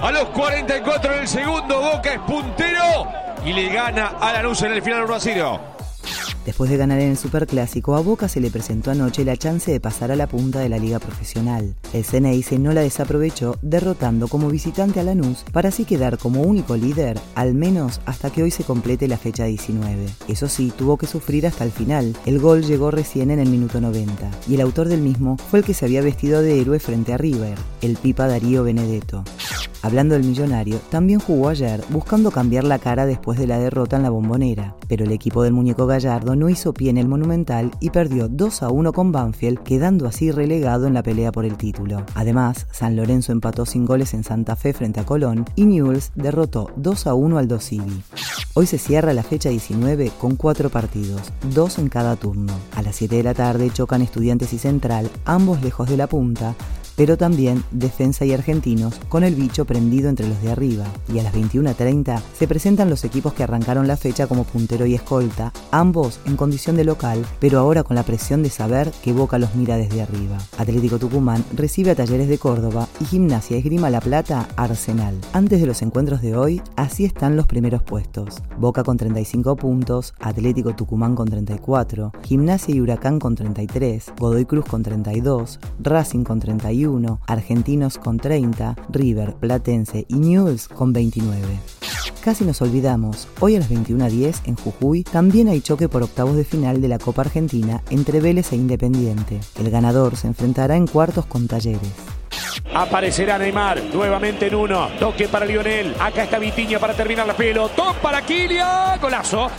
A los 44 del segundo, Boca es puntero y le gana a la luz en el final 1 a 0. Después de ganar en el Superclásico, a Boca se le presentó anoche la chance de pasar a la punta de la liga profesional. El Ceneice no la desaprovechó, derrotando como visitante a Lanús para así quedar como único líder, al menos hasta que hoy se complete la fecha 19. Eso sí, tuvo que sufrir hasta el final. El gol llegó recién en el minuto 90, y el autor del mismo fue el que se había vestido de héroe frente a River, el Pipa Darío Benedetto. Hablando del millonario, también jugó ayer buscando cambiar la cara después de la derrota en la bombonera, pero el equipo del muñeco Gallardo no hizo pie en el Monumental y perdió 2 a 1 con Banfield, quedando así relegado en la pelea por el título. Además, San Lorenzo empató sin goles en Santa Fe frente a Colón y Newell's derrotó 2 a 1 al Dosivi. Hoy se cierra la fecha 19 con cuatro partidos, dos en cada turno. A las 7 de la tarde chocan Estudiantes y Central, ambos lejos de la punta, pero también Defensa y Argentinos con el bicho prendido entre los de arriba. Y a las 21.30 se presentan los equipos que arrancaron la fecha como puntero y escolta, ambos en condición de local, pero ahora con la presión de saber que Boca los mira desde arriba. Atlético Tucumán recibe a Talleres de Córdoba y Gimnasia Esgrima La Plata Arsenal. Antes de los encuentros de hoy, así están los primeros puestos. Boca con 35 puntos, Atlético Tucumán con 34, Gimnasia y Huracán con 33, Godoy Cruz con 32, Racing con 31, Argentinos con 30, River, Platense y Newell's con 29. Casi nos olvidamos, hoy a las 21.10 en Jujuy también hay choque por octavos de final de la Copa Argentina entre Vélez e Independiente. El ganador se enfrentará en cuartos con Talleres. Aparecerá Neymar nuevamente en uno. Toque para Lionel. Acá está Vitiña para terminar la pelo. Top para Kylian. Golazo.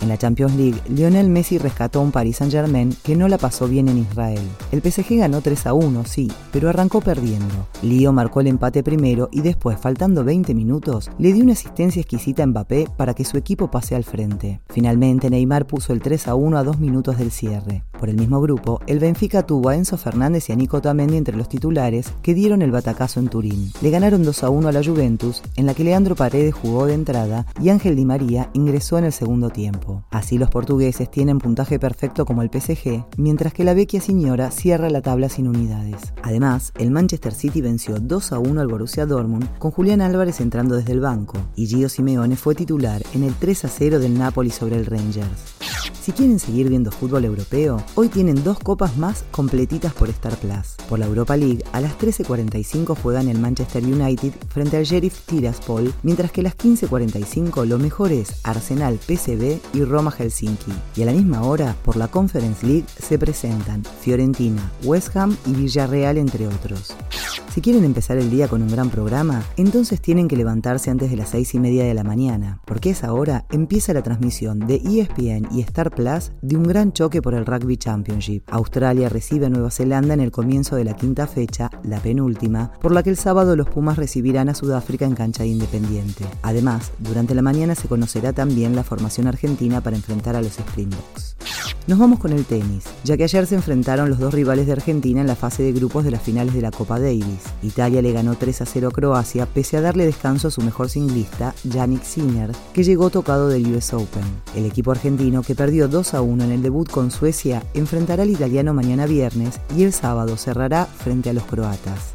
En la Champions League, Lionel Messi rescató a un Paris Saint-Germain que no la pasó bien en Israel. El PSG ganó 3 a 1, sí, pero arrancó perdiendo. Lío marcó el empate primero y después, faltando 20 minutos, le dio una asistencia exquisita a Mbappé para que su equipo pase al frente. Finalmente, Neymar puso el 3 a 1 a dos minutos del cierre. Por el mismo grupo, el Benfica tuvo a Enzo Fernández y a Nico Tamendi entre los titulares que dieron el batacazo en Turín. Le ganaron 2 a 1 a la Juventus, en la que Leandro Paredes jugó de entrada y Ángel Di María ingresó en el segundo tiempo. Así los portugueses tienen puntaje perfecto como el PSG, mientras que la Vecchia Signora cierra la tabla sin unidades. Además, el Manchester City venció 2 a 1 al Borussia Dortmund con Julián Álvarez entrando desde el banco y Gio Simeone fue titular en el 3 a 0 del Napoli sobre el Rangers. Si quieren seguir viendo fútbol europeo, hoy tienen dos copas más completitas por Star Plus. Por la Europa League, a las 13.45 juegan el Manchester United frente al Sheriff Tiraspol, mientras que a las 15.45 lo mejor es Arsenal PSV y Roma Helsinki. Y a la misma hora, por la Conference League, se presentan Fiorentina, West Ham y Villarreal, entre otros. Si quieren empezar el día con un gran programa, entonces tienen que levantarse antes de las 6 y media de la mañana, porque esa hora empieza la transmisión de ESPN y Star Plus de un gran choque por el Rugby Championship. Australia recibe a Nueva Zelanda en el comienzo de la quinta fecha, la penúltima, por la que el sábado los Pumas recibirán a Sudáfrica en cancha de Independiente. Además, durante la mañana se conocerá también la formación argentina para enfrentar a los Springboks. Nos vamos con el tenis, ya que ayer se enfrentaron los dos rivales de Argentina en la fase de grupos de las finales de la Copa Davis. Italia le ganó 3 a 0 a Croacia pese a darle descanso a su mejor singlista, Yannick Sinner, que llegó tocado del US Open. El equipo argentino, que perdió 2 a 1 en el debut con Suecia, enfrentará al italiano mañana viernes y el sábado cerrará frente a los croatas.